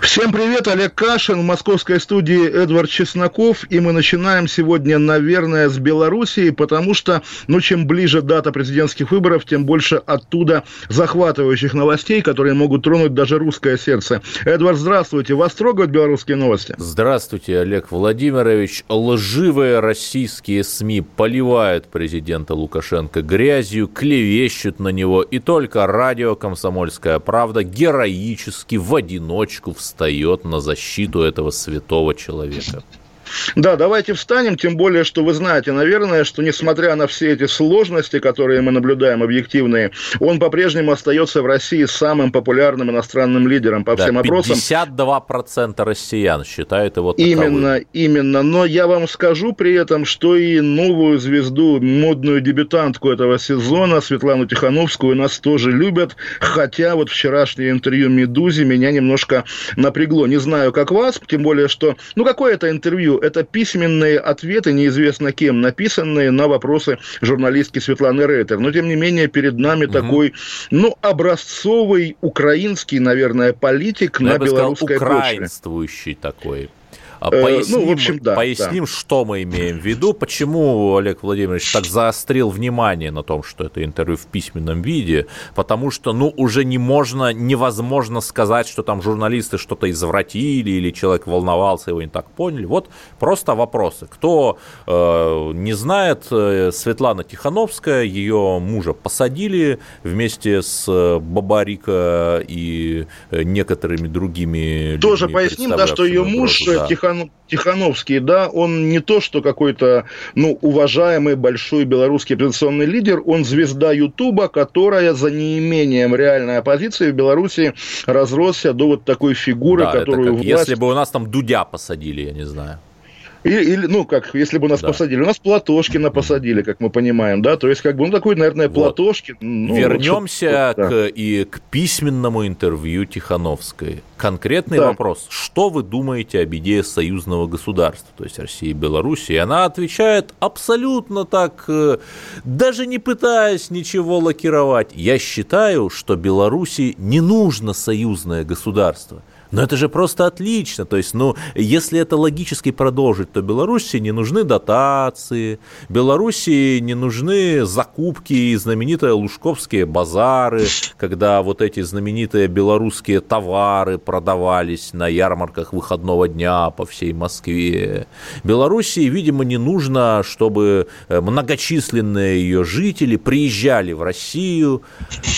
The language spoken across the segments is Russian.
Всем привет, Олег Кашин, в московской студии Эдвард Чесноков, и мы начинаем сегодня, наверное, с Белоруссии, потому что, ну, чем ближе дата президентских выборов, тем больше оттуда захватывающих новостей, которые могут тронуть даже русское сердце. Эдвард, здравствуйте, вас трогают белорусские новости? Здравствуйте, Олег Владимирович. Лживые российские СМИ поливают президента Лукашенко грязью, клевещут на него, и только радио «Комсомольская правда» героически в одиночку встает встает на защиту этого святого человека. Да, давайте встанем, тем более, что вы знаете, наверное, что несмотря на все эти сложности, которые мы наблюдаем, объективные, он по-прежнему остается в России самым популярным иностранным лидером по да, всем опросам. 52% россиян считают его таковым. Именно, именно. Но я вам скажу при этом, что и новую звезду, модную дебютантку этого сезона, Светлану Тихановскую, нас тоже любят, хотя вот вчерашнее интервью «Медузе» меня немножко напрягло. Не знаю, как вас, тем более, что... Ну, какое это интервью? Это письменные ответы, неизвестно кем, написанные на вопросы журналистки Светланы Рейтер. Но, тем не менее, перед нами угу. такой, ну, образцовый украинский, наверное, политик Но на белорусской сказал, почве. такой. Поясним, э, ну, в общем, да, поясним да. что мы имеем в виду, почему Олег Владимирович так заострил внимание на том, что это интервью в письменном виде, потому что, ну, уже не можно, невозможно сказать, что там журналисты что-то извратили или человек волновался, его не так поняли. Вот просто вопросы. Кто э, не знает, э, Светлана Тихановская, ее мужа посадили вместе с э, Бабарика и некоторыми другими Тоже поясним, да, что ее муж да. Тихон Тихон, Тихановский, да, он не то, что какой-то, ну, уважаемый большой белорусский оппозиционный лидер, он звезда Ютуба, которая за неимением реальной оппозиции в Беларуси разросся до вот такой фигуры, да, которую... Это как, власть... Если бы у нас там Дудя посадили, я не знаю. Или, или, ну, как, если бы нас да. посадили. У нас Платошкина посадили, как мы понимаем, да, то есть, как бы, ну, такой, наверное, вот. Платошкин. Ну, Вернемся вот, к, и к письменному интервью Тихановской. Конкретный да. вопрос. Что вы думаете об идее союзного государства, то есть России и Беларуси? И она отвечает абсолютно так, э, даже не пытаясь ничего лакировать. Я считаю, что Беларуси не нужно союзное государство – но это же просто отлично. То есть, ну, если это логически продолжить, то Беларуси не нужны дотации, Беларуси не нужны закупки и знаменитые лужковские базары, когда вот эти знаменитые белорусские товары продавались на ярмарках выходного дня по всей Москве. Белоруссии, видимо, не нужно, чтобы э, многочисленные ее жители приезжали в Россию.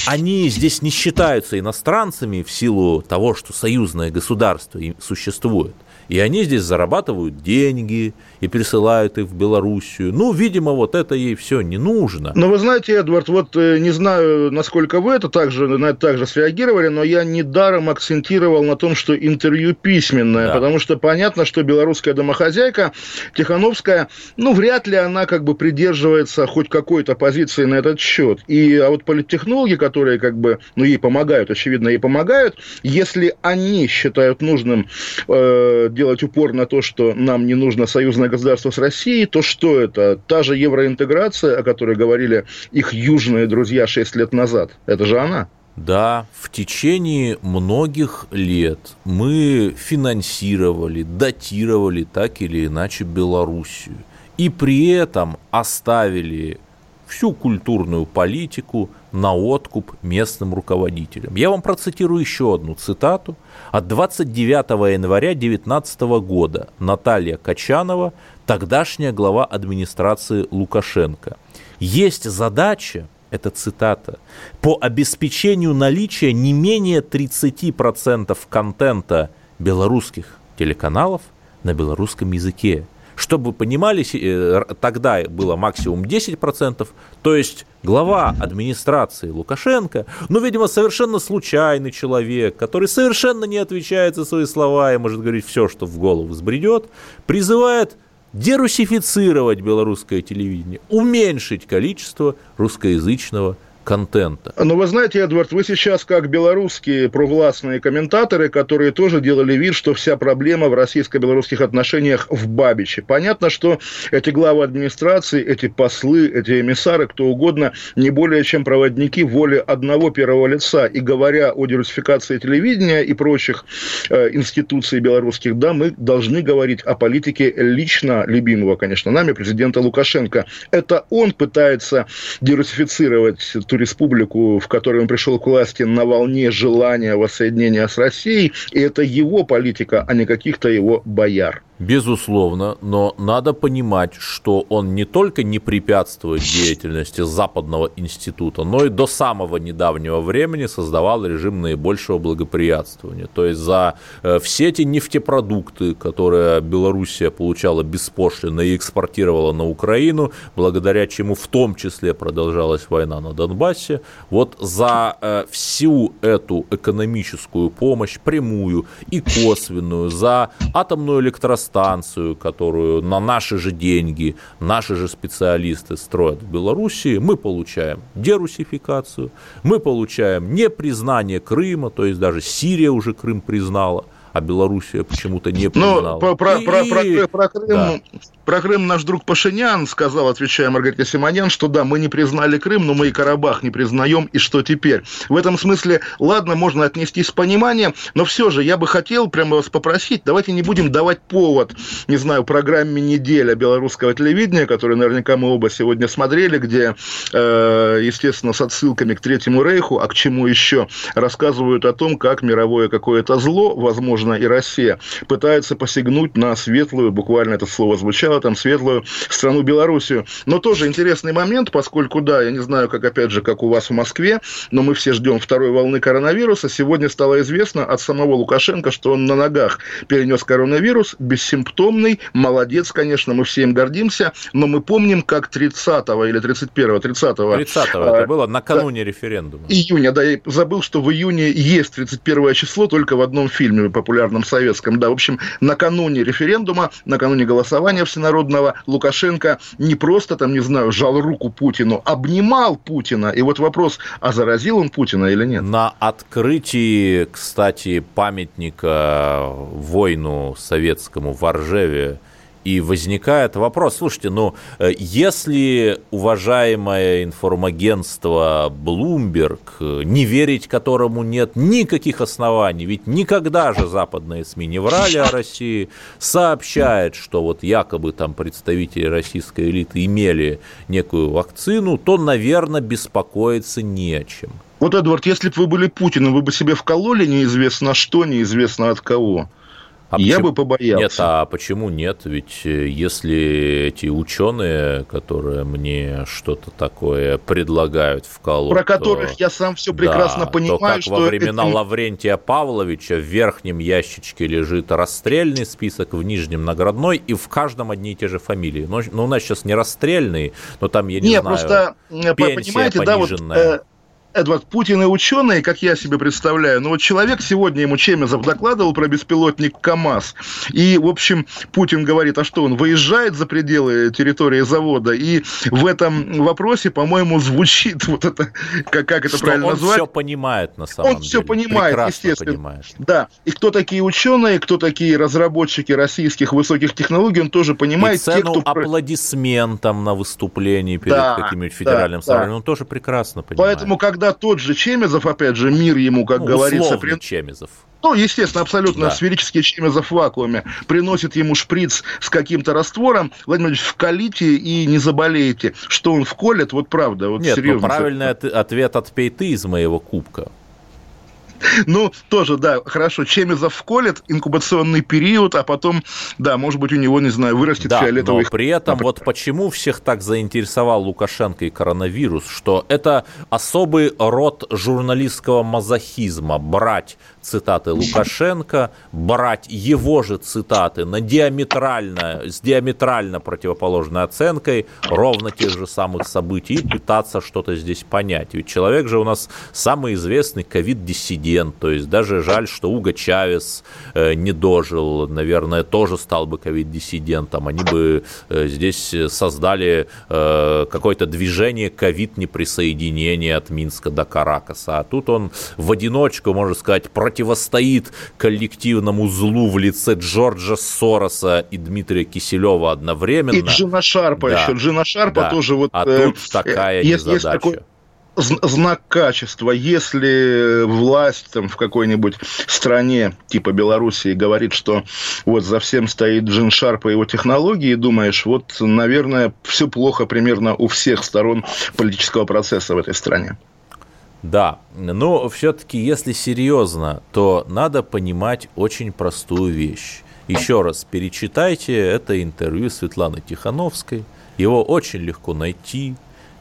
Они здесь не считаются иностранцами в силу того, что союзная союзное государство существует. И они здесь зарабатывают деньги и присылают их в Белоруссию. Ну, видимо, вот это ей все не нужно. Но вы знаете, Эдвард, вот э, не знаю, насколько вы это также, на это также среагировали, но я недаром акцентировал на том, что интервью письменное, да. потому что понятно, что белорусская домохозяйка Тихановская, ну, вряд ли она как бы придерживается хоть какой-то позиции на этот счет. И, а вот политтехнологи, которые как бы, ну, ей помогают, очевидно, ей помогают, если они считают нужным э, делать упор на то, что нам не нужно союзное государство с Россией, то что это? Та же евроинтеграция, о которой говорили их южные друзья 6 лет назад. Это же она. Да, в течение многих лет мы финансировали, датировали так или иначе Белоруссию. И при этом оставили всю культурную политику на откуп местным руководителям. Я вам процитирую еще одну цитату. От 29 января 2019 года Наталья Качанова, тогдашняя глава администрации Лукашенко. Есть задача, это цитата, по обеспечению наличия не менее 30% контента белорусских телеканалов на белорусском языке чтобы понимали, э, тогда было максимум 10%, то есть глава администрации Лукашенко, ну, видимо, совершенно случайный человек, который совершенно не отвечает за свои слова и может говорить все, что в голову взбредет, призывает дерусифицировать белорусское телевидение, уменьшить количество русскоязычного контента. Но вы знаете, Эдвард, вы сейчас как белорусские провластные комментаторы, которые тоже делали вид, что вся проблема в российско-белорусских отношениях в Бабиче. Понятно, что эти главы администрации, эти послы, эти эмиссары, кто угодно, не более чем проводники воли одного первого лица. И говоря о диверсификации телевидения и прочих э, институций белорусских, да, мы должны говорить о политике лично любимого, конечно, нами, президента Лукашенко. Это он пытается диверсифицировать ту республику, в которой он пришел к власти на волне желания воссоединения с Россией, и это его политика, а не каких-то его бояр. Безусловно, но надо понимать, что он не только не препятствует деятельности Западного института, но и до самого недавнего времени создавал режим наибольшего благоприятствования. То есть за э, все эти нефтепродукты, которые Белоруссия получала беспошлино и экспортировала на Украину, благодаря чему в том числе продолжалась война на Донбассе, вот за э, всю эту экономическую помощь, прямую и косвенную, за атомную электростанцию, станцию, которую на наши же деньги, наши же специалисты строят в Белоруссии, мы получаем дерусификацию, мы получаем непризнание Крыма, то есть даже Сирия уже Крым признала, а Белоруссия почему-то не признала. Ну, про, про, про, про, про Крым, да. Про Крым наш друг Пашинян сказал, отвечая Маргарита Симонян, что да, мы не признали Крым, но мы и Карабах не признаем, и что теперь? В этом смысле, ладно, можно отнестись с пониманием, но все же я бы хотел прямо вас попросить, давайте не будем давать повод, не знаю, программе «Неделя» белорусского телевидения, которую наверняка мы оба сегодня смотрели, где, э, естественно, с отсылками к Третьему Рейху, а к чему еще, рассказывают о том, как мировое какое-то зло, возможно, и Россия, пытается посягнуть на светлую, буквально это слово звучало, там светлую страну Белоруссию. Но тоже интересный момент, поскольку, да, я не знаю, как, опять же, как у вас в Москве, но мы все ждем второй волны коронавируса. Сегодня стало известно от самого Лукашенко, что он на ногах перенес коронавирус, бессимптомный, молодец, конечно, мы все им гордимся, но мы помним, как 30 или 31 30 -го, 30 а, это было накануне да, референдума. Июня, да, я забыл, что в июне есть 31 число только в одном фильме популярном советском, да, в общем, накануне референдума, накануне голосования в Сенате народного Лукашенко не просто там, не знаю, жал руку Путину, обнимал Путина. И вот вопрос, а заразил он Путина или нет? На открытии, кстати, памятника войну советскому в Оржеве и возникает вопрос, слушайте, ну, э, если уважаемое информагентство Bloomberg, э, не верить которому нет никаких оснований, ведь никогда же западные СМИ не врали о России, сообщает, что вот якобы там представители российской элиты имели некую вакцину, то, наверное, беспокоиться не чем. Вот, Эдвард, если бы вы были Путиным, вы бы себе вкололи неизвестно что, неизвестно от кого? А я почему? бы побоялся. Нет, а почему нет? Ведь э, если эти ученые, которые мне что-то такое предлагают в колу, про которых я сам все прекрасно да, понимаю, то как что во времена это... Лаврентия Павловича в верхнем ящичке лежит расстрельный список, в нижнем наградной, и в каждом одни и те же фамилии. Но, ну, у нас сейчас не расстрельный, но там я не, не знаю. просто э, пенсия понимаете, пониженная. да, вот, э, Эдвард, Путин и ученые, как я себе представляю, ну вот человек сегодня ему Чемезов докладывал про беспилотник КАМАЗ, и, в общем, Путин говорит, а что, он выезжает за пределы территории завода, и в этом вопросе, по-моему, звучит вот это, как, как это что правильно он назвать. Он все понимает, на самом он деле. Он все понимает, Прекрасно естественно. Понимает. Да, и кто такие ученые, кто такие разработчики российских высоких технологий, он тоже понимает. И цену те, кто... аплодисментам на выступлении перед да, каким-нибудь федеральным да, собранием, да. он тоже прекрасно понимает. Поэтому, когда когда тот же Чемезов, опять же, мир ему, как ну, говорится... При... Чемезов. Ну, естественно, абсолютно да. сферический Чемезов в вакууме. Приносит ему шприц с каким-то раствором. Владимир Владимирович, вкалите и не заболеете. Что он вколет, вот правда. Вот Нет, ну, серьезно. правильный ответ отпей ты из моего кубка. Ну, тоже, да, хорошо. Чемизов вколет, инкубационный период, а потом, да, может быть, у него, не знаю, вырастет да, фиолетовый... но при этом вот почему всех так заинтересовал Лукашенко и коронавирус, что это особый род журналистского мазохизма, брать цитаты Лукашенко, брать его же цитаты на диаметрально, с диаметрально противоположной оценкой ровно тех же самых событий и пытаться что-то здесь понять. Ведь человек же у нас самый известный ковид-диссидент диссидент. То есть даже жаль, что Уго Чавес э, не дожил, наверное, тоже стал бы ковид-диссидентом. Они бы э, здесь создали э, какое-то движение ковид-неприсоединения от Минска до Каракаса. А тут он в одиночку, можно сказать, противостоит коллективному злу в лице Джорджа Сороса и Дмитрия Киселева одновременно. И Джина Шарпа да. еще. Джина Шарпа да. тоже вот... А тут такая есть, незадача. Есть такой знак качества. Если власть там, в какой-нибудь стране типа Белоруссии говорит, что вот за всем стоит Джин Шарп и его технологии, думаешь, вот, наверное, все плохо примерно у всех сторон политического процесса в этой стране. Да, но все-таки, если серьезно, то надо понимать очень простую вещь. Еще раз перечитайте это интервью Светланы Тихановской. Его очень легко найти,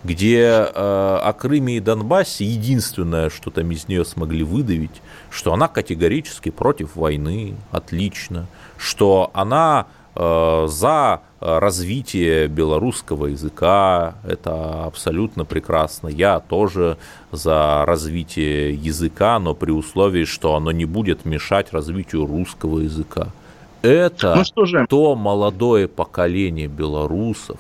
где э, о Крыме и Донбассе единственное, что там из нее смогли выдавить, что она категорически против войны, отлично, что она за развитие белорусского языка, это абсолютно прекрасно. Я тоже за развитие языка, но при условии, что оно не будет мешать развитию русского языка. Это ну, то молодое поколение белорусов,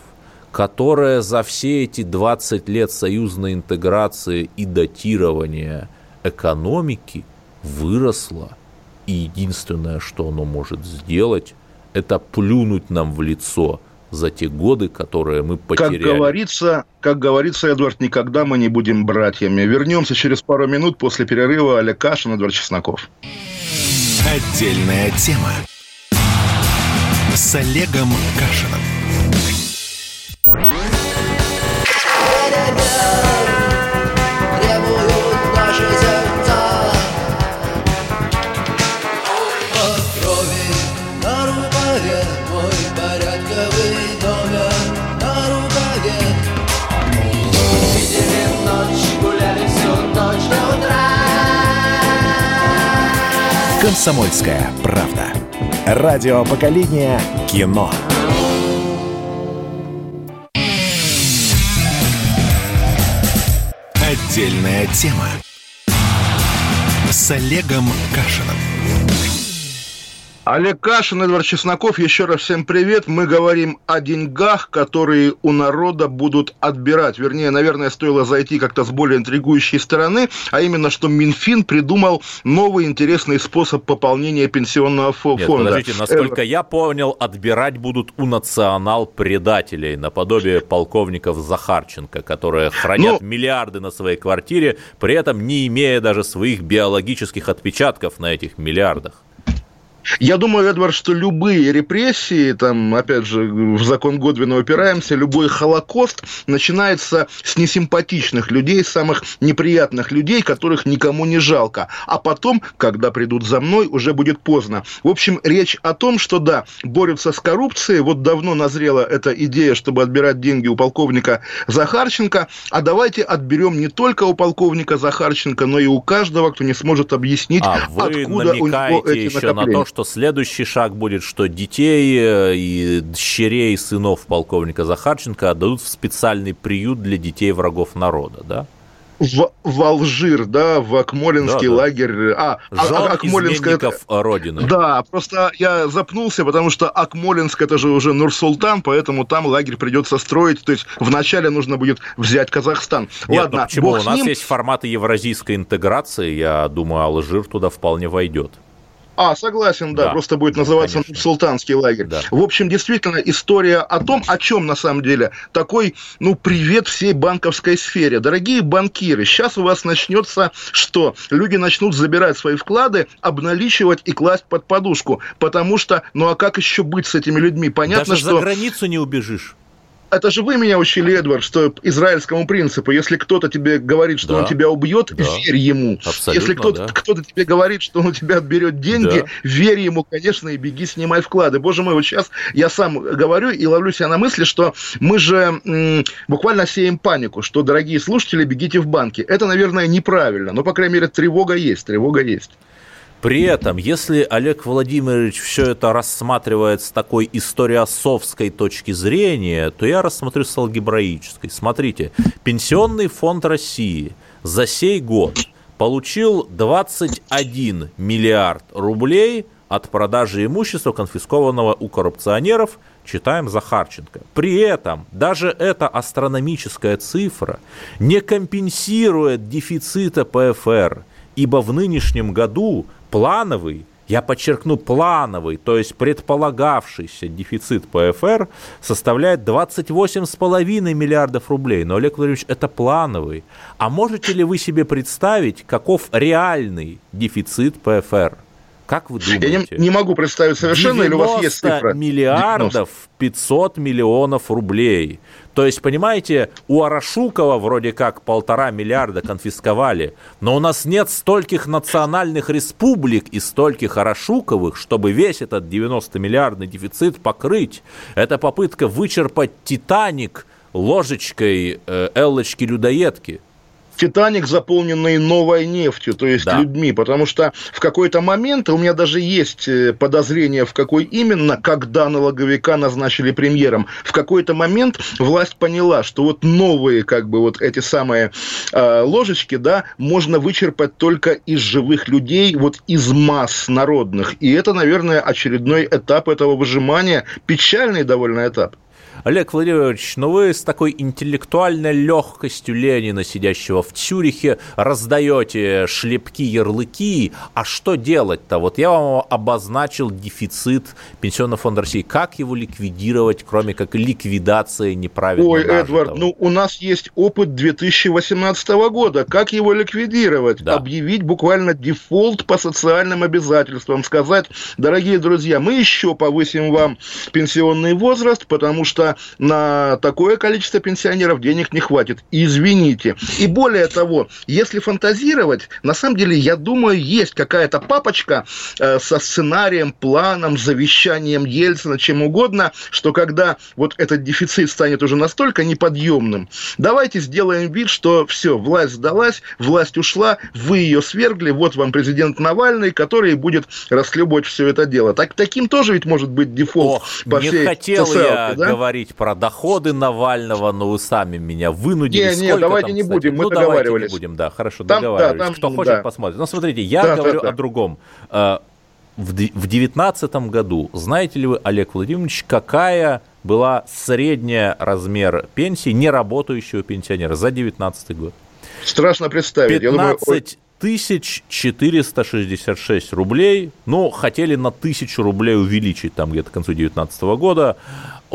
которая за все эти 20 лет союзной интеграции и датирования экономики выросла. И единственное, что оно может сделать, это плюнуть нам в лицо за те годы, которые мы потеряли. Как говорится, как говорится, Эдвард, никогда мы не будем братьями. Вернемся через пару минут после перерыва. Олег Кашин, Эдвард Чесноков. Отдельная тема с Олегом Кашином. «Комсомольская правда». Радио поколения кино. Отдельная тема с Олегом Кашиным. Олег Кашин, Эдвард Чесноков, еще раз всем привет. Мы говорим о деньгах, которые у народа будут отбирать. Вернее, наверное, стоило зайти как-то с более интригующей стороны, а именно, что Минфин придумал новый интересный способ пополнения пенсионного фонда. Нет, подождите, насколько э... я понял, отбирать будут у национал-предателей, наподобие полковников Захарченко, которые хранят ну... миллиарды на своей квартире, при этом не имея даже своих биологических отпечатков на этих миллиардах. Я думаю, Эдвард, что любые репрессии, там, опять же, в закон Годвина упираемся, любой холокост начинается с несимпатичных людей, самых неприятных людей, которых никому не жалко. А потом, когда придут за мной, уже будет поздно. В общем, речь о том, что да, борются с коррупцией, вот давно назрела эта идея, чтобы отбирать деньги у полковника Захарченко, а давайте отберем не только у полковника Захарченко, но и у каждого, кто не сможет объяснить, а откуда у него эти еще накопления. на то, что следующий шаг будет, что детей э, и дщерей сынов полковника Захарченко отдадут в специальный приют для детей врагов народа, да? в, в Алжир, да, в Акмолинский да, да. лагерь. А, а Жен Акмолинская... это... Родины. Да, просто я запнулся, потому что Акмолинск это же уже Нур-Султан, поэтому там лагерь придется строить. То есть вначале нужно будет взять Казахстан. Нет, Ладно, почему? У нас ним... есть форматы евразийской интеграции. Я думаю, Алжир туда вполне войдет. А, согласен, да, да просто будет называться конечно. султанский лагерь. Да. В общем, действительно, история о том, о чем на самом деле. Такой, ну, привет всей банковской сфере. Дорогие банкиры, сейчас у вас начнется что? Люди начнут забирать свои вклады, обналичивать и класть под подушку. Потому что, ну а как еще быть с этими людьми? Понятно, Даже что... за границу не убежишь это же вы меня учили, Эдвард, что израильскому принципу, если кто-то тебе говорит, что да, он тебя убьет, да, верь ему. Если кто-то, да. кто-то тебе говорит, что он у тебя отберет деньги, да. верь ему, конечно, и беги, снимай вклады. Боже мой, вот сейчас я сам говорю и ловлю себя на мысли, что мы же м, буквально сеем панику, что, дорогие слушатели, бегите в банки. Это, наверное, неправильно, но, по крайней мере, тревога есть, тревога есть. При этом, если Олег Владимирович все это рассматривает с такой историосовской точки зрения, то я рассмотрю с алгебраической. Смотрите, Пенсионный фонд России за сей год получил 21 миллиард рублей от продажи имущества, конфискованного у коррупционеров, читаем Захарченко. При этом даже эта астрономическая цифра не компенсирует дефицита ПФР, ибо в нынешнем году плановый я подчеркну, плановый, то есть предполагавшийся дефицит ПФР составляет 28,5 миллиардов рублей. Но, Олег Владимирович, это плановый. А можете ли вы себе представить, каков реальный дефицит ПФР? Как вы думаете? Я не, не могу представить совершенно, или у вас есть цифра? миллиардов 500 миллионов рублей. То есть, понимаете, у Арашукова вроде как полтора миллиарда конфисковали, но у нас нет стольких национальных республик и стольких Арашуковых, чтобы весь этот 90-миллиардный дефицит покрыть. Это попытка вычерпать «Титаник» ложечкой э, Эллочки-людоедки. Титаник, заполненный новой нефтью, то есть да. людьми, потому что в какой-то момент, у меня даже есть э, подозрение, в какой именно, когда налоговика назначили премьером, в какой-то момент власть поняла, что вот новые, как бы, вот эти самые э, ложечки, да, можно вычерпать только из живых людей, вот из масс народных. И это, наверное, очередной этап этого выжимания, печальный довольно этап. Олег Владимирович, ну вы с такой интеллектуальной легкостью Ленина, сидящего в Цюрихе, раздаете шлепки, ярлыки. А что делать-то? Вот я вам обозначил дефицит Пенсионного фонда России. Как его ликвидировать, кроме как ликвидации неправильно Ой, нажитого? Эдвард, ну у нас есть опыт 2018 года. Как его ликвидировать? Да. Объявить буквально дефолт по социальным обязательствам. Сказать, дорогие друзья, мы еще повысим вам пенсионный возраст, потому что на такое количество пенсионеров денег не хватит. Извините. И более того, если фантазировать, на самом деле, я думаю, есть какая-то папочка э, со сценарием, планом, завещанием Ельцина, чем угодно, что когда вот этот дефицит станет уже настолько неподъемным, давайте сделаем вид, что все, власть сдалась, власть ушла, вы ее свергли, вот вам президент Навальный, который будет расхлебывать все это дело. Так, таким тоже ведь может быть дефолт Ох, по не всей хотел я да? говорить говорить про доходы Навального, но вы сами меня вынудили. Не, не, давайте там, не кстати? будем, мы ну, договаривались. Не будем, да, хорошо, там, договаривались. Да, там, Кто хочет, да. посмотрит. Но смотрите, я да, говорю да, да. о другом. Э, в 2019 году, знаете ли вы, Олег Владимирович, какая была средняя размер пенсии неработающего пенсионера за 2019 год? Страшно представить. 15 тысяч 466 рублей. Ну, хотели на тысячу рублей увеличить там где-то к концу 2019 года.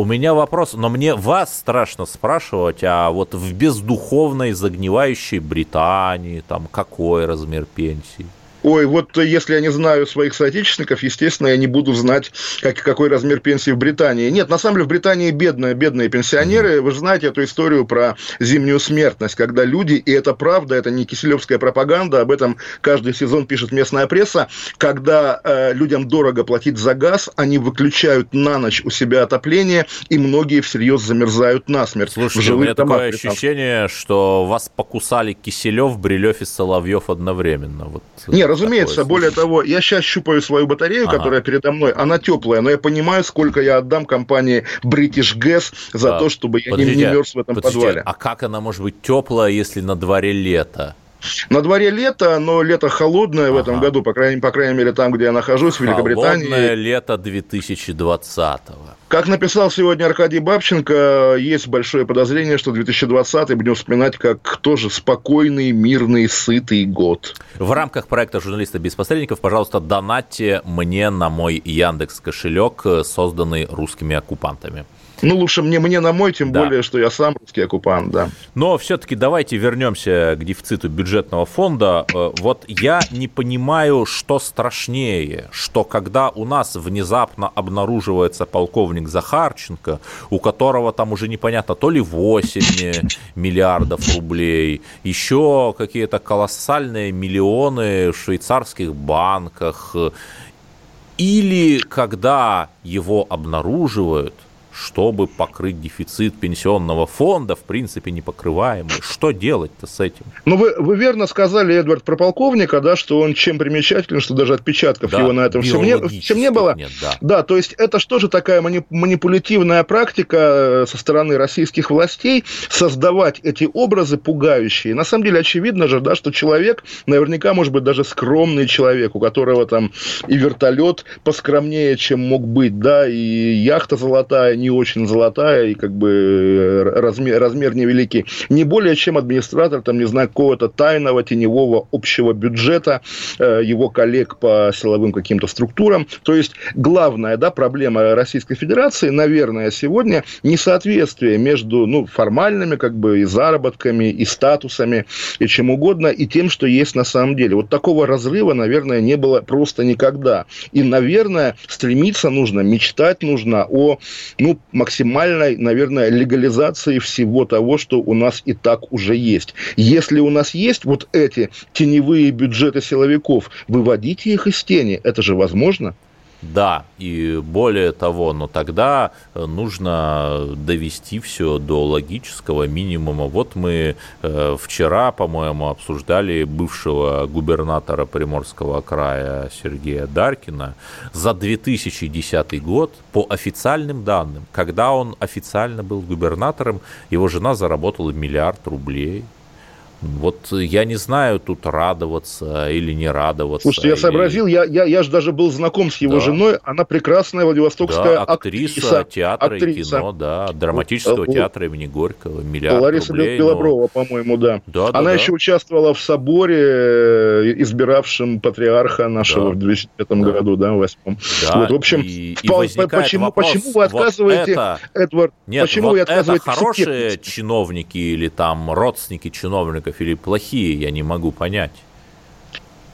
У меня вопрос, но мне вас страшно спрашивать, а вот в бездуховной загнивающей Британии, там какой размер пенсии? Ой, вот если я не знаю своих соотечественников, естественно, я не буду знать, как, какой размер пенсии в Британии. Нет, на самом деле в Британии бедные, бедные пенсионеры. Вы же знаете эту историю про зимнюю смертность, когда люди, и это правда, это не киселевская пропаганда, об этом каждый сезон пишет местная пресса, когда э, людям дорого платить за газ, они выключают на ночь у себя отопление, и многие всерьез замерзают насмерть. Слушайте, у меня такое ощущение, что вас покусали Киселев, Брилев и Соловьев одновременно. Вот. Нет, разумеется, более того, я сейчас щупаю свою батарею, ага. которая передо мной, она теплая, но я понимаю, сколько я отдам компании British Gas за да. то, чтобы я Подождите, не, не мерз в этом подождите, подвале. А как она может быть теплая, если на дворе лето? На дворе лето, но лето холодное ага. в этом году, по крайней, по крайней мере, там, где я нахожусь, в Великобритании. Холодное лето 2020-го. Как написал сегодня Аркадий Бабченко, есть большое подозрение, что 2020 будем вспоминать как тоже спокойный, мирный, сытый год. В рамках проекта «Журналисты без посредников», пожалуйста, донатьте мне на мой Яндекс кошелек, созданный русскими оккупантами. Ну, лучше мне, мне на мой, тем да. более, что я сам русский оккупант, да. Но все-таки давайте вернемся к дефициту бюджетного фонда. Э, вот я не понимаю, что страшнее, что когда у нас внезапно обнаруживается полковник Захарченко, у которого там уже непонятно, то ли 8 миллиардов рублей, еще какие-то колоссальные миллионы в швейцарских банках, или когда его обнаруживают – чтобы покрыть дефицит пенсионного фонда, в принципе, не покрываемый. Что делать-то с этим? Ну, вы, вы верно сказали, Эдвард, про полковника, да, что он чем примечателен, что даже отпечатков да, его на этом всем не, всем не было. Нет, да. да, то есть это что же такая манипулятивная практика э, со стороны российских властей создавать эти образы пугающие. На самом деле очевидно же, да, что человек, наверняка, может быть, даже скромный человек, у которого там и вертолет поскромнее, чем мог быть, да, и яхта золотая, не очень золотая, и как бы э, размер, размер невеликий, не более чем администратор, там, не знаю, какого-то тайного теневого общего бюджета, э, его коллег по силовым каким-то структурам. То есть главная, да, проблема Российской Федерации, наверное, сегодня несоответствие между, ну, формальными, как бы, и заработками, и статусами, и чем угодно, и тем, что есть на самом деле. Вот такого разрыва, наверное, не было просто никогда. И, наверное, стремиться нужно, мечтать нужно о ну, максимальной, наверное, легализации всего того, что у нас и так уже есть. Если у нас есть вот эти теневые бюджеты силовиков, выводите их из тени. Это же возможно? Да, и более того, но тогда э, нужно довести все до логического минимума. Вот мы э, вчера, по-моему, обсуждали бывшего губернатора Приморского края Сергея Даркина. За 2010 год, по официальным данным, когда он официально был губернатором, его жена заработала миллиард рублей – вот я не знаю, тут радоваться или не радоваться. Слушайте, я или... сообразил, я, я, я же даже был знаком с его да. женой, она прекрасная Владивостокская да, актриса, актриса театра актриса. и кино, да, драматического э, театра имени Горького, миллиард Лариса рублей. Белоброва, но... по-моему, да. да она да, еще да. участвовала в соборе, э, избиравшем патриарха нашего да. в 2005 да. году, да, в 2008. Да, вот, в общем, и, и почему, вопрос, почему вы отказываете, вот это... Эдвард, Нет, почему вот вы отказываете это хорошие чиновники или там родственники чиновников, чиновников или плохие, я не могу понять.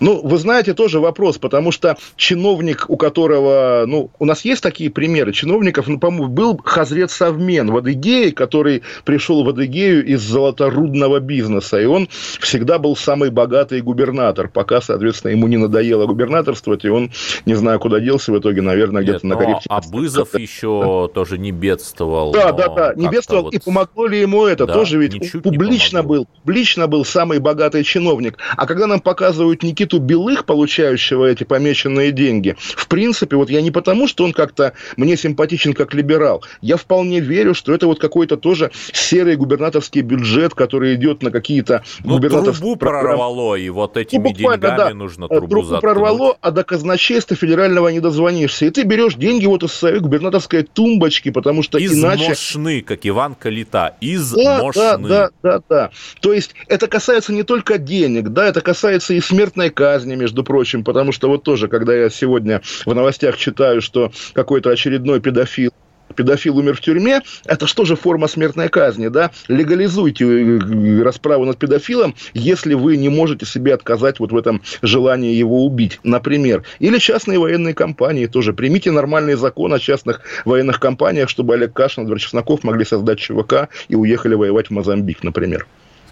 Ну, вы знаете, тоже вопрос, потому что чиновник, у которого, ну, у нас есть такие примеры чиновников, ну, по-моему, был Хазрет Совмен в Адыгее, который пришел в Адыгею из золоторудного бизнеса, и он всегда был самый богатый губернатор, пока, соответственно, ему не надоело губернаторствовать, и он, не знаю, куда делся в итоге, наверное, где-то на Карибском. А Бызов еще да. тоже не бедствовал. Да, да, да, не бедствовал, вот... и помогло ли ему это, да, тоже ведь публично был, публично был самый богатый чиновник. А когда нам показывают Никиту Никиту Белых, получающего эти помеченные деньги, в принципе, вот я не потому, что он как-то мне симпатичен как либерал, я вполне верю, что это вот какой-то тоже серый губернаторский бюджет, который идет на какие-то ну, губернаторские трубу прорвало, и вот этими ну, деньгами да, нужно трубу Трубу заткнуть. прорвало, а до казначейства федерального не дозвонишься. И ты берешь деньги вот из своей губернаторской тумбочки, потому что из иначе... мошны, как Иван Калита, из да. Да, да, да, да. То есть это касается не только денег, да, это касается и смертной казни, между прочим, потому что вот тоже, когда я сегодня в новостях читаю, что какой-то очередной педофил педофил умер в тюрьме, это что же форма смертной казни, да? Легализуйте э, расправу над педофилом, если вы не можете себе отказать вот в этом желании его убить, например. Или частные военные компании тоже. Примите нормальный закон о частных военных компаниях, чтобы Олег Кашин, Чесноков могли создать ЧВК и уехали воевать в Мозамбик, например.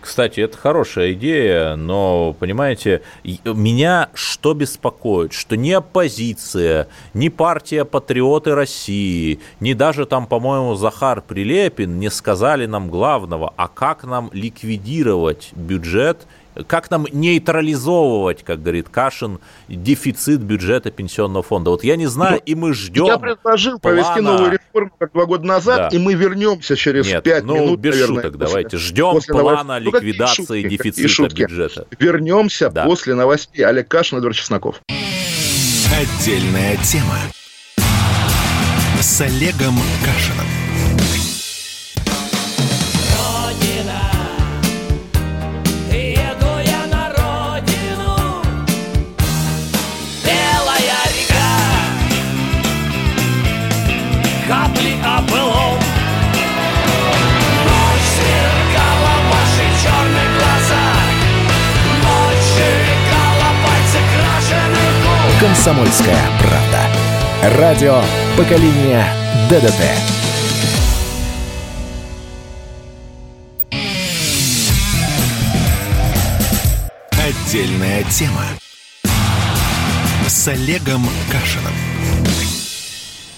Кстати, это хорошая идея, но, понимаете, меня что беспокоит, что ни оппозиция, ни партия «Патриоты России», ни даже там, по-моему, Захар Прилепин не сказали нам главного, а как нам ликвидировать бюджет как нам нейтрализовывать, как говорит Кашин, дефицит бюджета пенсионного фонда? Вот я не знаю, и мы ждем. Я предложил плана... провести новую реформу как два года назад, да. и мы вернемся через Нет, пять ну, минут. без наверное, шуток, давайте ждем после плана новостей. ликвидации ну, дефицита шутки. бюджета. Вернемся да. после новостей. Олег Кашин, Эдвард Чесноков. Отдельная тема с Олегом Кашиным. «Комсомольская правда». Радио поколения ДДТ». Отдельная тема с Олегом Кашиным.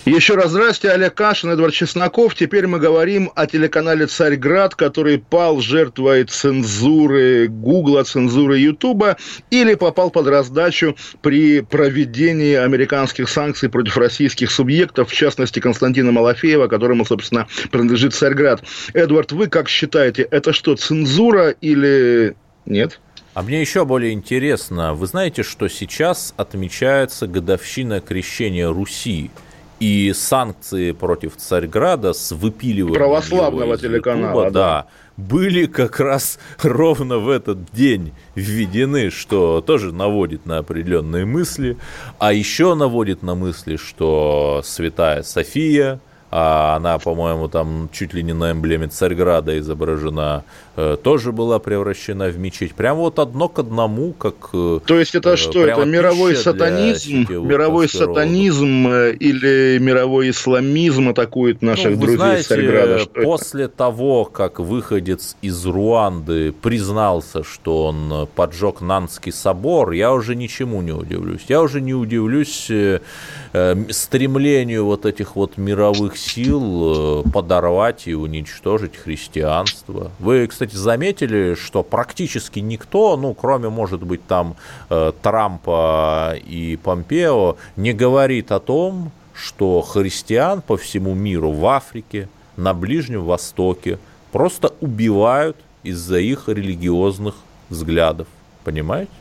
Еще раз здрасте, Олег Кашин, Эдвард Чесноков. Теперь мы говорим о телеканале «Царьград», который пал жертвой цензуры Гугла, цензуры Ютуба или попал под раздачу при проведении американских санкций против российских субъектов, в частности Константина Малафеева, которому, собственно, принадлежит «Царьград». Эдвард, вы как считаете, это что, цензура или нет? А мне еще более интересно, вы знаете, что сейчас отмечается годовщина крещения Руси – и санкции против Царьграда с выпиливанием православного телеканала, YouTube, да, были как раз ровно в этот день введены, что тоже наводит на определенные мысли, а еще наводит на мысли, что Святая София а она, по-моему, там чуть ли не на эмблеме Царьграда изображена, э, тоже была превращена в мечеть. Прям вот одно к одному, как... Э, То есть это что, это мировой сатанизм, мировой сатанизм э, или мировой исламизм атакует наших ну, друзей знаете, Царьграда? Что после это? того, как выходец из Руанды признался, что он поджег Нанский собор, я уже ничему не удивлюсь. Я уже не удивлюсь стремлению вот этих вот мировых сил э, подорвать и уничтожить христианство. Вы, кстати, заметили, что практически никто, ну, кроме, может быть, там э, Трампа и Помпео, не говорит о том, что христиан по всему миру, в Африке, на Ближнем Востоке просто убивают из-за их религиозных взглядов. Понимаете?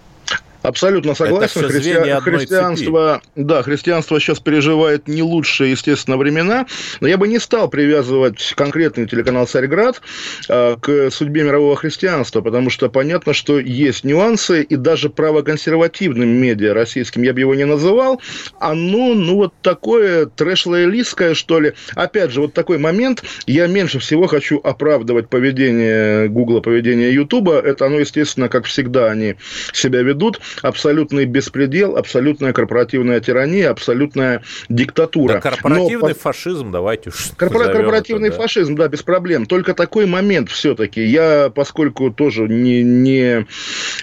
Абсолютно согласен. Христи... Христианство, цепи. да, христианство сейчас переживает не лучшие, естественно, времена. Но я бы не стал привязывать конкретный телеканал «Царьград» э, к судьбе мирового христианства, потому что понятно, что есть нюансы, и даже правоконсервативным медиа российским я бы его не называл, оно, ну, вот такое трэш-лоялистское, что ли. Опять же, вот такой момент, я меньше всего хочу оправдывать поведение Гугла, поведение Ютуба. Это оно, естественно, как всегда они себя ведут абсолютный беспредел, абсолютная корпоративная тирания, абсолютная диктатура. Да, корпоративный Но, фашизм, давайте уж Корпора- Корпоративный это, да. фашизм, да, без проблем. Только такой момент все-таки. Я, поскольку тоже не, не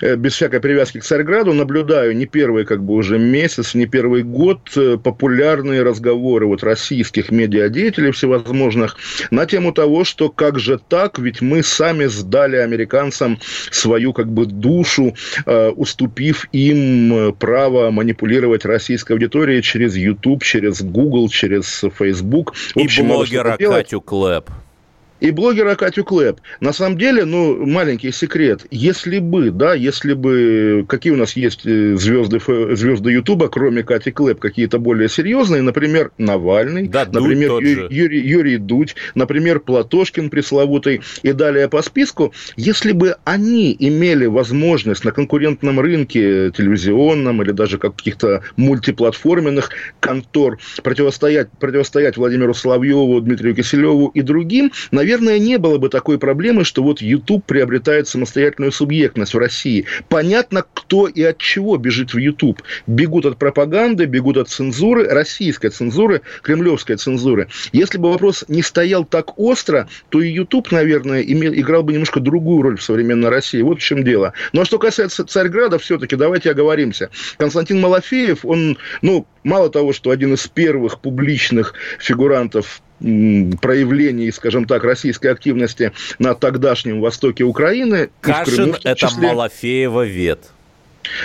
э, без всякой привязки к Царьграду, наблюдаю не первый как бы уже месяц, не первый год э, популярные разговоры вот российских медиадеятелей всевозможных на тему того, что как же так, ведь мы сами сдали американцам свою как бы душу, э, уступив им э, право манипулировать российской аудиторией через YouTube, через Google, через Facebook. В общем, И блогера Катю Клэп и блогера Катю Клэп. На самом деле, ну, маленький секрет. Если бы, да, если бы, какие у нас есть э, звезды, звезды Ютуба, кроме Кати Клэп, какие-то более серьезные, например, Навальный, да, например, Юрий, Юрий, Юрий Дудь, например, Платошкин пресловутый и далее по списку, если бы они имели возможность на конкурентном рынке телевизионном или даже каких-то мультиплатформенных контор противостоять, противостоять Владимиру Соловьеву, Дмитрию Киселеву и другим, наверное, наверное, не было бы такой проблемы, что вот YouTube приобретает самостоятельную субъектность в России. Понятно, кто и от чего бежит в YouTube. Бегут от пропаганды, бегут от цензуры, российской цензуры, кремлевской цензуры. Если бы вопрос не стоял так остро, то и YouTube, наверное, имел, играл бы немножко другую роль в современной России. Вот в чем дело. Ну, а что касается Царьграда, все-таки давайте оговоримся. Константин Малафеев, он, ну, мало того, что один из первых публичных фигурантов проявлений, скажем так, российской активности на тогдашнем востоке Украины. Кашин это Малафеева вет.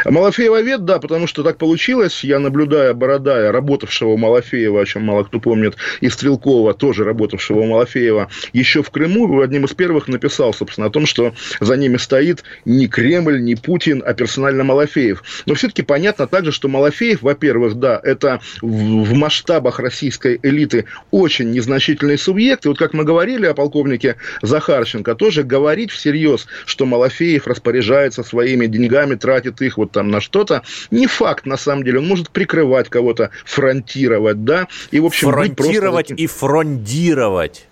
Малафеева вет, да, потому что так получилось. Я наблюдая Бородая, работавшего у Малафеева, о чем мало кто помнит, и Стрелкова, тоже работавшего у Малафеева, еще в Крыму, одним из первых написал, собственно, о том, что за ними стоит не Кремль, не Путин, а персонально Малафеев. Но все-таки понятно также, что Малафеев, во-первых, да, это в масштабах российской элиты очень незначительный субъект. И вот как мы говорили о полковнике Захарченко, тоже говорить всерьез, что Малафеев распоряжается своими деньгами, тратит их вот там на что-то. Не факт, на самом деле. Он может прикрывать кого-то, фронтировать, да. И, в общем, фронтировать просто... и фрондировать.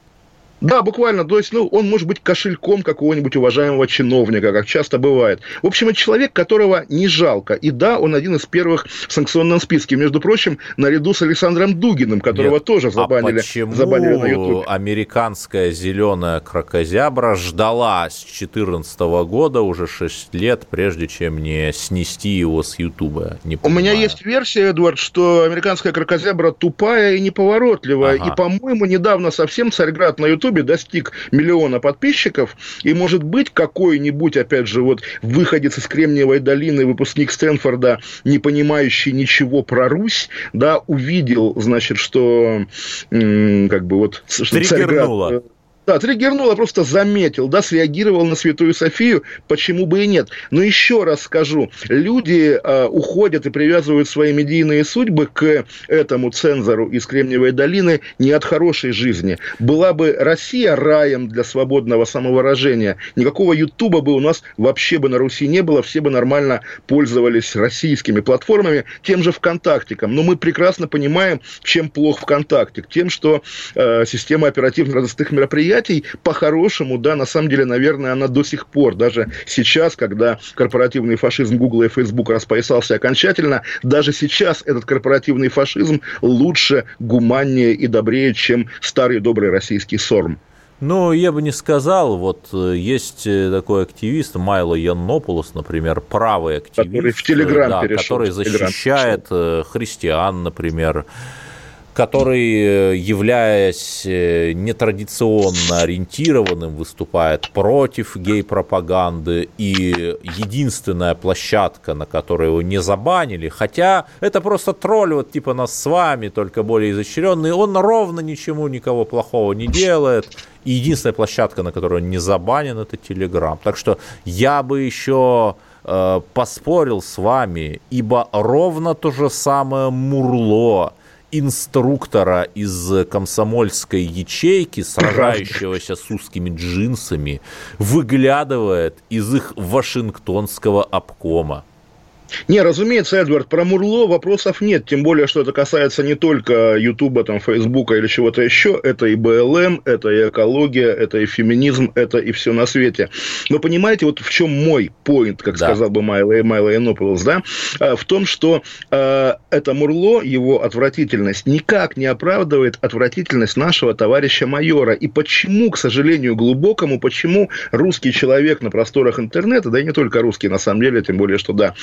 Да, буквально. То есть, ну, он может быть кошельком какого-нибудь уважаемого чиновника, как часто бывает. В общем, это человек, которого не жалко. И да, он один из первых в санкционном списке. Между прочим, наряду с Александром Дугиным, которого Нет, тоже забанили, а почему забанили на YouTube. американская зеленая крокозябра ждала с 2014 года уже 6 лет, прежде чем не снести его с Ютуба? У меня есть версия, Эдвард, что американская крокозябра тупая и неповоротливая. Ага. И, по-моему, недавно совсем Царьград на Ютубе достиг миллиона подписчиков. И, может быть, какой-нибудь, опять же, вот выходец из Кремниевой долины, выпускник Стэнфорда, не понимающий ничего про Русь, да, увидел, значит, что как бы вот... Триггернуло. Да, триггернул, просто заметил, да, среагировал на Святую Софию, почему бы и нет. Но еще раз скажу, люди э, уходят и привязывают свои медийные судьбы к этому цензору из Кремниевой долины не от хорошей жизни. Была бы Россия раем для свободного самовыражения, никакого Ютуба бы у нас вообще бы на Руси не было, все бы нормально пользовались российскими платформами, тем же ВКонтактиком. Но мы прекрасно понимаем, чем плох ВКонтакте. Тем, что э, система оперативно-розыскных мероприятий мероприятий, по-хорошему, да, на самом деле, наверное, она до сих пор, даже сейчас, когда корпоративный фашизм Google и Facebook распоясался окончательно, даже сейчас этот корпоративный фашизм лучше, гуманнее и добрее, чем старый добрый российский СОРМ. Ну, я бы не сказал, вот э, есть э, такой активист Майло Яннополос, например, правый активист, который в Телеграм да, перешел, который защищает э, христиан, например, который, э, являясь э, нетрадиционно ориентированным, выступает против гей-пропаганды, и единственная площадка, на которой его не забанили, хотя это просто тролль, вот типа нас с вами, только более изощренный, он ровно ничему никого плохого не делает, и единственная площадка, на которой он не забанен, это Телеграм. Так что я бы еще э, поспорил с вами, ибо ровно то же самое Мурло – инструктора из комсомольской ячейки, сражающегося с узкими джинсами, выглядывает из их вашингтонского обкома. Не, разумеется, Эдвард, про Мурло вопросов нет, тем более, что это касается не только Ютуба, там, Фейсбука или чего-то еще, это и БЛМ, это и экология, это и феминизм, это и все на свете. Но понимаете, вот в чем мой поинт, как да. сказал бы Майло, Майло Янополос, да, а, в том, что э, это Мурло, его отвратительность, никак не оправдывает отвратительность нашего товарища майора. И почему, к сожалению, глубокому, почему русский человек на просторах интернета, да и не только русский, на самом деле, тем более, что, да,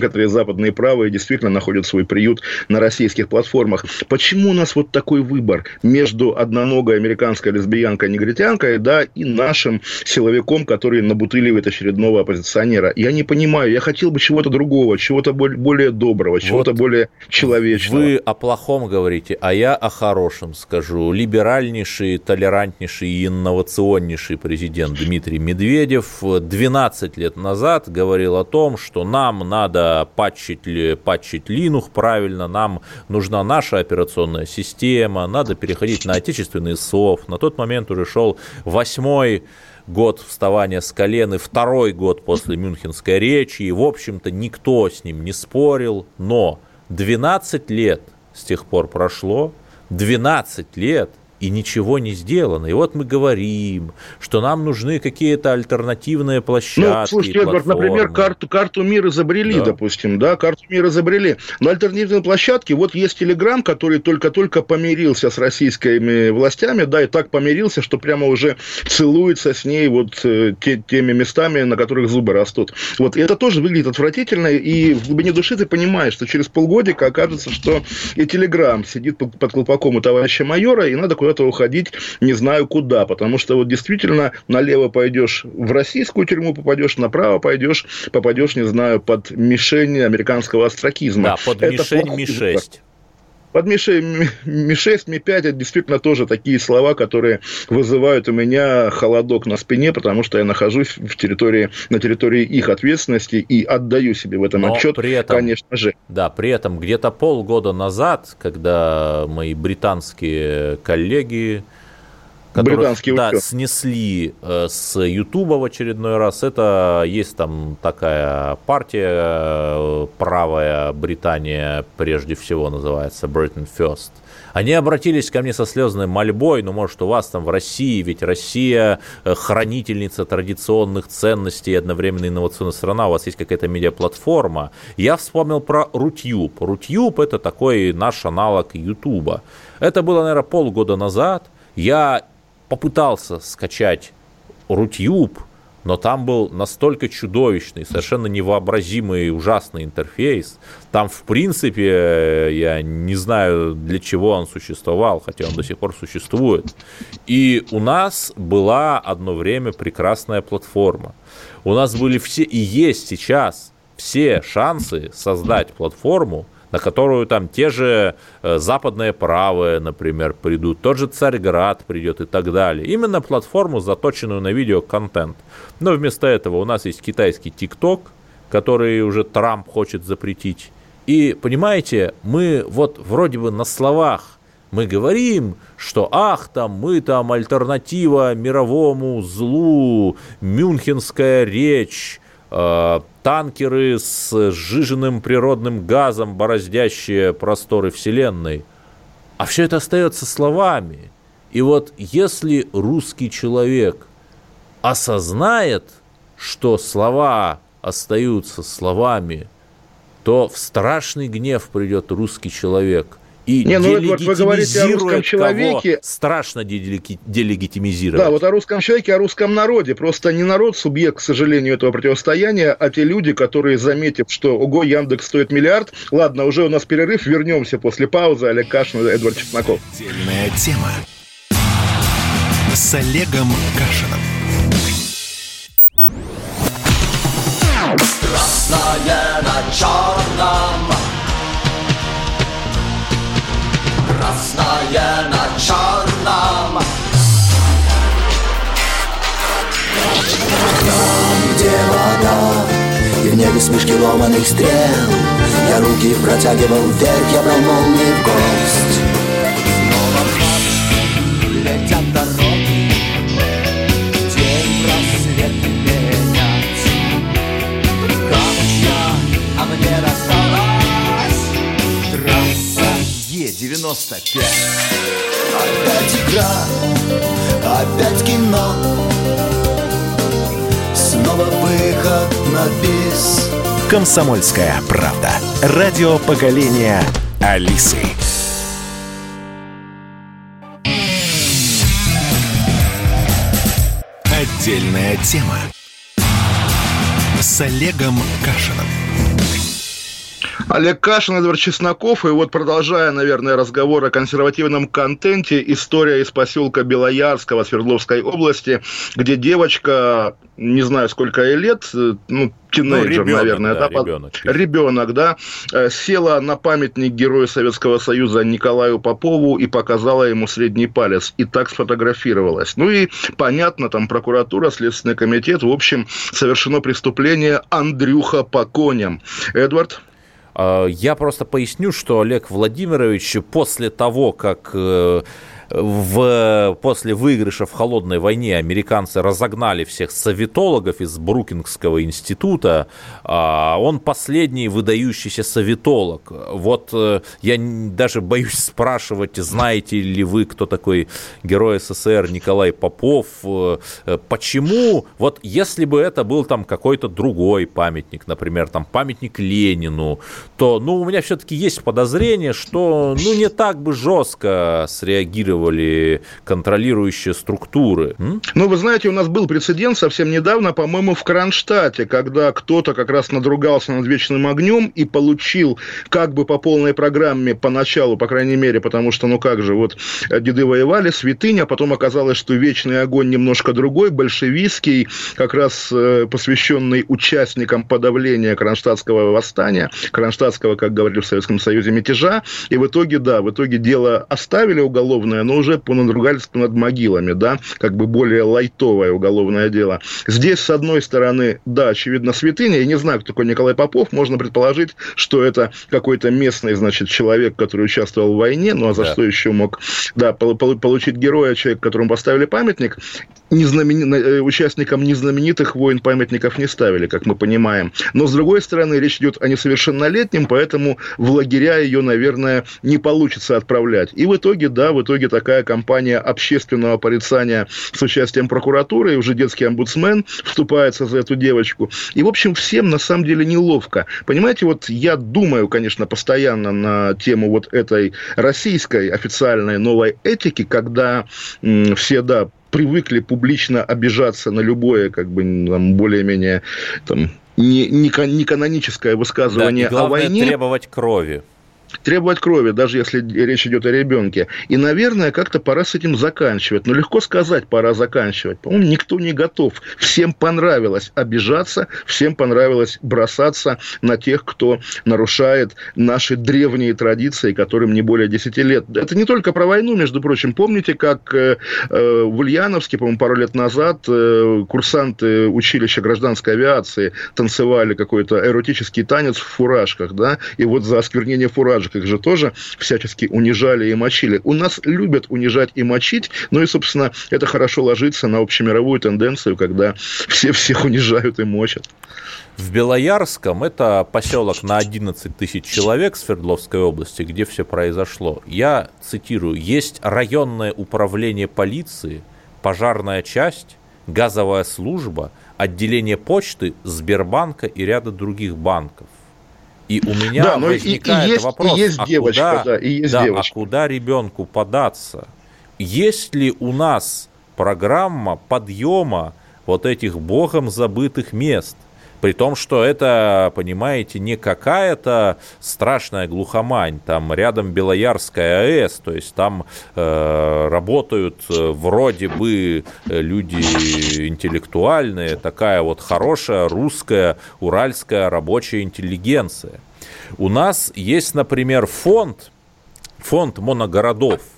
некоторые западные правые действительно находят свой приют на российских платформах. Почему у нас вот такой выбор между одноногой американской лесбиянкой-негритянкой, да, и нашим силовиком, который набутыливает очередного оппозиционера? Я не понимаю. Я хотел бы чего-то другого, чего-то более доброго, чего-то вот более человечного. Вы о плохом говорите, а я о хорошем скажу. Либеральнейший, толерантнейший и инновационнейший президент Дмитрий Медведев 12 лет назад говорил о том, что нам надо надо патчить, патчить Linux правильно, нам нужна наша операционная система, надо переходить на отечественный софт. На тот момент уже шел восьмой год вставания с колен и второй год после Мюнхенской речи, и, в общем-то, никто с ним не спорил, но 12 лет с тех пор прошло, 12 лет и ничего не сделано. И вот мы говорим, что нам нужны какие-то альтернативные площадки. Ну, слушайте, Эдвард, например, карту, карту мира изобрели, да. допустим, да, карту мира изобрели. Но альтернативные площадки, вот есть Телеграм, который только-только помирился с российскими властями, да, и так помирился, что прямо уже целуется с ней вот э, те, теми местами, на которых зубы растут. Вот, и это тоже выглядит отвратительно, и в глубине души ты понимаешь, что через полгодика окажется, что и Телеграм сидит под, под колпаком у товарища майора, и надо куда куда-то уходить не знаю куда, потому что вот действительно налево пойдешь в российскую тюрьму, попадешь направо пойдешь, попадешь, не знаю, под мишень американского астракизма. Да, под Это мишень Ми-6. Под Ми-6, Ми-6, Ми-5 это действительно тоже такие слова, которые вызывают у меня холодок на спине, потому что я нахожусь в территории, на территории их ответственности и отдаю себе в этом Но отчет, при этом, конечно же. Да, при этом где-то полгода назад, когда мои британские коллеги которые да, снесли э, с Ютуба в очередной раз. Это есть там такая партия э, правая Британия, прежде всего называется Britain First. Они обратились ко мне со слезной мольбой, ну, может, у вас там в России, ведь Россия э, хранительница традиционных ценностей и одновременно инновационная страна, у вас есть какая-то медиаплатформа. Я вспомнил про Рутюб. Рутюб – это такой наш аналог Ютуба. Это было, наверное, полгода назад. Я попытался скачать Рутюб, но там был настолько чудовищный, совершенно невообразимый ужасный интерфейс. Там, в принципе, я не знаю, для чего он существовал, хотя он до сих пор существует. И у нас была одно время прекрасная платформа. У нас были все, и есть сейчас все шансы создать платформу, на которую там те же э, западные правые, например, придут, тот же Царьград придет и так далее. Именно платформу, заточенную на видеоконтент. Но вместо этого у нас есть китайский ТикТок, который уже Трамп хочет запретить. И, понимаете, мы вот вроде бы на словах мы говорим, что ах, там мы там альтернатива мировому злу, мюнхенская речь, танкеры с сжиженным природным газом, бороздящие просторы Вселенной. А все это остается словами. И вот если русский человек осознает, что слова остаются словами, то в страшный гнев придет русский человек и не, ну, вот вы говорите о русском человеке. Страшно делегитимизировать. Да, вот о русском человеке, о русском народе. Просто не народ субъект, к сожалению, этого противостояния, а те люди, которые, заметив, что ого, Яндекс стоит миллиард. Ладно, уже у нас перерыв, вернемся после паузы. Олег Кашин, Эдвард Чесноков. Отдельная тема с Олегом Кашином. Красное на черном и смешки ломаных стрел, Я руки протягивал вверх, я брал молнии в гость. Снова летят дороги, день просвет менять. Камушья, а мне досталось Е-95 Опять игра, опять кино. Снова выход на бис Комсомольская правда. Радио поколения Алисы. Отдельная тема с Олегом Кашином. Олег Кашин, Эдвард Чесноков. И вот продолжая, наверное, разговор о консервативном контенте, история из поселка Белоярского Свердловской области, где девочка, не знаю, сколько ей лет, ну, тинейджер, ну, ребенок, наверное, да, да ребенок. ребенок, да, э, села на памятник Героя Советского Союза Николаю Попову и показала ему средний палец, и так сфотографировалась. Ну и понятно, там прокуратура, Следственный комитет, в общем, совершено преступление Андрюха по коням. Эдвард? А, я просто поясню, что Олег Владимирович после того, как э, в, после выигрыша в холодной войне американцы разогнали всех советологов из Брукингского института. А, он последний выдающийся советолог. Вот э, я даже боюсь спрашивать, знаете ли вы, кто такой герой СССР Николай Попов. Э, почему? Вот если бы это был там какой-то другой памятник, например, там памятник Ленину, то ну, у меня все-таки есть подозрение, что ну, не так бы жестко среагировали контролировали контролирующие структуры. М? Ну, вы знаете, у нас был прецедент совсем недавно, по-моему, в Кронштадте, когда кто-то как раз надругался над вечным огнем и получил как бы по полной программе поначалу, по крайней мере, потому что, ну как же, вот э, деды воевали, святыня, а потом оказалось, что вечный огонь немножко другой, большевистский, как раз э, посвященный участникам подавления Кронштадтского восстания, Кронштадтского, как говорили в Советском Союзе, мятежа, и в итоге, да, в итоге дело оставили уголовное, но уже по надругательству над могилами, да, как бы более лайтовое уголовное дело. Здесь, с одной стороны, да, очевидно, святыня. Я не знаю, кто такой Николай Попов. Можно предположить, что это какой-то местный, значит, человек, который участвовал в войне, ну а за да. что еще мог, да, получить героя, человек, которому поставили памятник незнамени... Э, участникам незнаменитых войн памятников не ставили, как мы понимаем. Но, с другой стороны, речь идет о несовершеннолетнем, поэтому в лагеря ее, наверное, не получится отправлять. И в итоге, да, в итоге такая кампания общественного порицания с участием прокуратуры, и уже детский омбудсмен вступается за эту девочку. И, в общем, всем на самом деле неловко. Понимаете, вот я думаю, конечно, постоянно на тему вот этой российской официальной новой этики, когда м, все, да, привыкли публично обижаться на любое, как бы, там, более-менее, там, не, не, не каноническое высказывание да, и главное, о войне. требовать крови требовать крови, даже если речь идет о ребенке. И, наверное, как-то пора с этим заканчивать. Но легко сказать, пора заканчивать. По-моему, никто не готов. Всем понравилось обижаться, всем понравилось бросаться на тех, кто нарушает наши древние традиции, которым не более 10 лет. Это не только про войну, между прочим. Помните, как э, э, в Ульяновске, по-моему, пару лет назад э, курсанты училища гражданской авиации танцевали какой-то эротический танец в фуражках, да, и вот за осквернение фуражек таджиках же тоже всячески унижали и мочили. У нас любят унижать и мочить, ну и, собственно, это хорошо ложится на общемировую тенденцию, когда все всех унижают и мочат. В Белоярском, это поселок на 11 тысяч человек Свердловской области, где все произошло. Я цитирую, есть районное управление полиции, пожарная часть, газовая служба, отделение почты, Сбербанка и ряда других банков. И у меня да, возникает и, и есть, вопрос, и есть а, девочка, куда, да, и есть да, а девочка. а куда ребенку податься? Есть ли у нас программа подъема вот этих богом забытых мест? При том, что это, понимаете, не какая-то страшная глухомань. Там рядом Белоярская АЭС, то есть там э, работают э, вроде бы э, люди интеллектуальные, такая вот хорошая русская, уральская рабочая интеллигенция. У нас есть, например, фонд, фонд моногородов –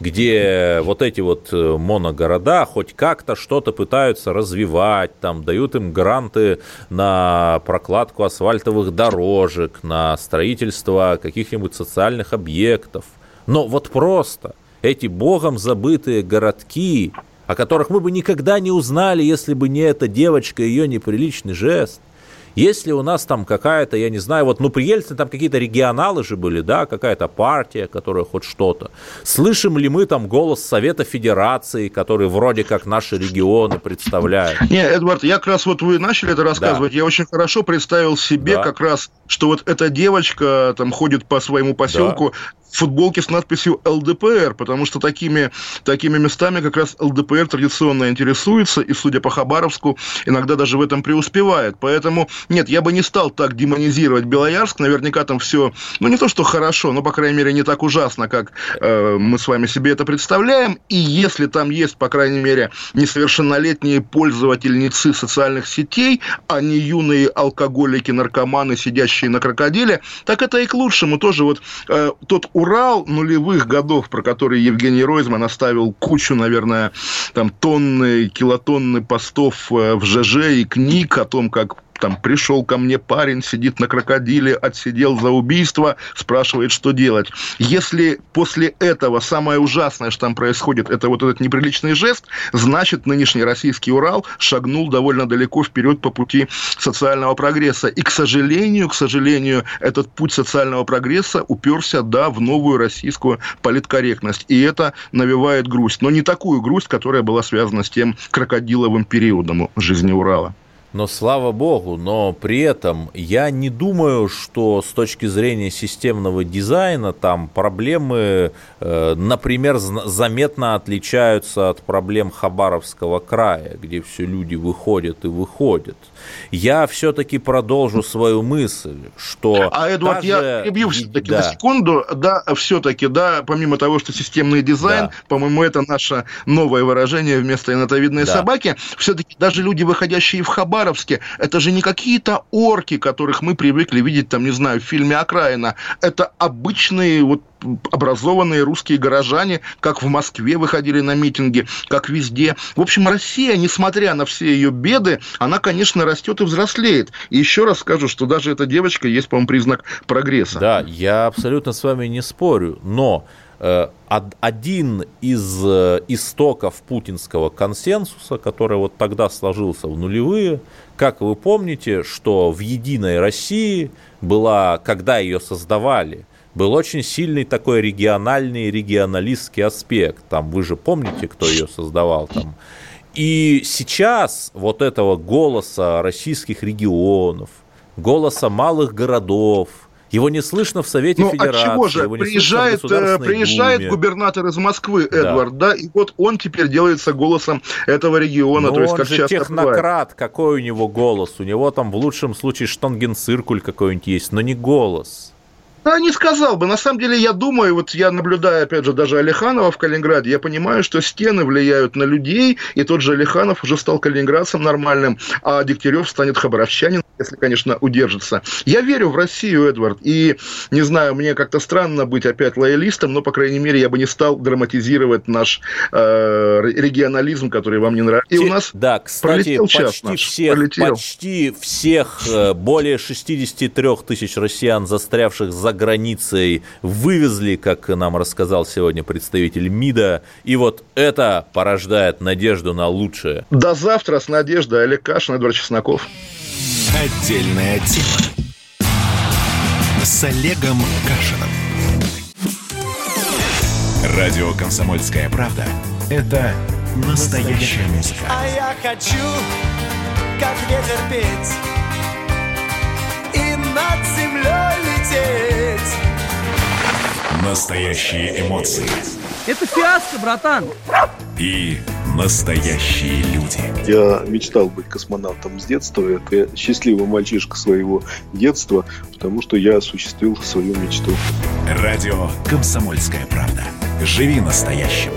где вот эти вот э, моногорода хоть как-то что-то пытаются развивать, там дают им гранты на прокладку асфальтовых дорожек, на строительство каких-нибудь социальных объектов. Но вот просто эти богом забытые городки, о которых мы бы никогда не узнали, если бы не эта девочка и ее неприличный жест, если у нас там какая-то, я не знаю, вот, ну, при Ельцине там какие-то регионалы же были, да, какая-то партия, которая хоть что-то. Слышим ли мы там голос Совета Федерации, который вроде как наши регионы представляет? Не, Эдвард, я как раз вот вы начали это рассказывать, да. я очень хорошо представил себе да. как раз, что вот эта девочка там ходит по своему поселку, да футболки с надписью ЛДПР, потому что такими, такими местами как раз ЛДПР традиционно интересуется, и, судя по Хабаровску, иногда даже в этом преуспевает. Поэтому, нет, я бы не стал так демонизировать Белоярск, наверняка там все, ну, не то, что хорошо, но, по крайней мере, не так ужасно, как э, мы с вами себе это представляем, и если там есть, по крайней мере, несовершеннолетние пользовательницы социальных сетей, а не юные алкоголики, наркоманы, сидящие на крокодиле, так это и к лучшему. Тоже вот э, тот Урал нулевых годов, про который Евгений Ройзман оставил кучу, наверное, там тонны, килотонны постов э, в ЖЖ и книг о том, как там пришел ко мне парень, сидит на крокодиле, отсидел за убийство, спрашивает, что делать. Если после этого самое ужасное, что там происходит, это вот этот неприличный жест, значит, нынешний российский Урал шагнул довольно далеко вперед по пути социального прогресса. И, к сожалению, к сожалению, этот путь социального прогресса уперся, да, в новую российскую политкорректность. И это навевает грусть. Но не такую грусть, которая была связана с тем крокодиловым периодом жизни Урала но слава богу, но при этом я не думаю, что с точки зрения системного дизайна там проблемы, э, например, заметно отличаются от проблем Хабаровского края, где все люди выходят и выходят. Я все-таки продолжу свою мысль, что... А, Эдуард, даже... я перебью все-таки да. на секунду. Да, все-таки, да, помимо того, что системный дизайн, да. по-моему, это наше новое выражение вместо инотовидной да. собаки, все-таки даже люди, выходящие в Хабар, Хабаровске, это же не какие-то орки, которых мы привыкли видеть, там, не знаю, в фильме «Окраина». Это обычные вот образованные русские горожане, как в Москве выходили на митинги, как везде. В общем, Россия, несмотря на все ее беды, она, конечно, растет и взрослеет. И еще раз скажу, что даже эта девочка есть, по-моему, признак прогресса. Да, я абсолютно с вами не спорю, но один из э, истоков путинского консенсуса, который вот тогда сложился в нулевые, как вы помните, что в «Единой России» была, когда ее создавали, был очень сильный такой региональный, регионалистский аспект. Там вы же помните, кто ее создавал там. И сейчас вот этого голоса российских регионов, голоса малых городов, его не слышно в Совете ну, Федерации. От чего же? Приезжает, э, приезжает Думе. губернатор из Москвы, Эдвард, да. да, и вот он теперь делается голосом этого региона. Но то есть, он как же технократ, бывает. какой у него голос? У него там в лучшем случае штангенциркуль какой-нибудь есть, но не голос. Да, не сказал бы. На самом деле, я думаю, вот я наблюдаю, опять же, даже Алиханова в Калининграде, я понимаю, что стены влияют на людей, и тот же Алиханов уже стал калининградцем нормальным, а Дегтярев станет хабаровчанин, если, конечно, удержится. Я верю в Россию, Эдвард, и, не знаю, мне как-то странно быть опять лоялистом, но, по крайней мере, я бы не стал драматизировать наш э, регионализм, который вам не нравится. И у нас да, кстати, почти всех, почти всех э, более 63 тысяч россиян, застрявших за за границей вывезли, как нам рассказал сегодня представитель МИДа. И вот это порождает надежду на лучшее. До завтра с надеждой. Олег Кашин, Эдвард Чесноков. Отдельная тема. С Олегом Кашином. Радио «Комсомольская правда» — это настоящая музыка. А я хочу, как ветер петь, и над землей лететь. Настоящие эмоции. Это фиаско, братан. И настоящие люди. Я мечтал быть космонавтом с детства. Я счастливый мальчишка своего детства, потому что я осуществил свою мечту. Радио «Комсомольская правда». Живи настоящим.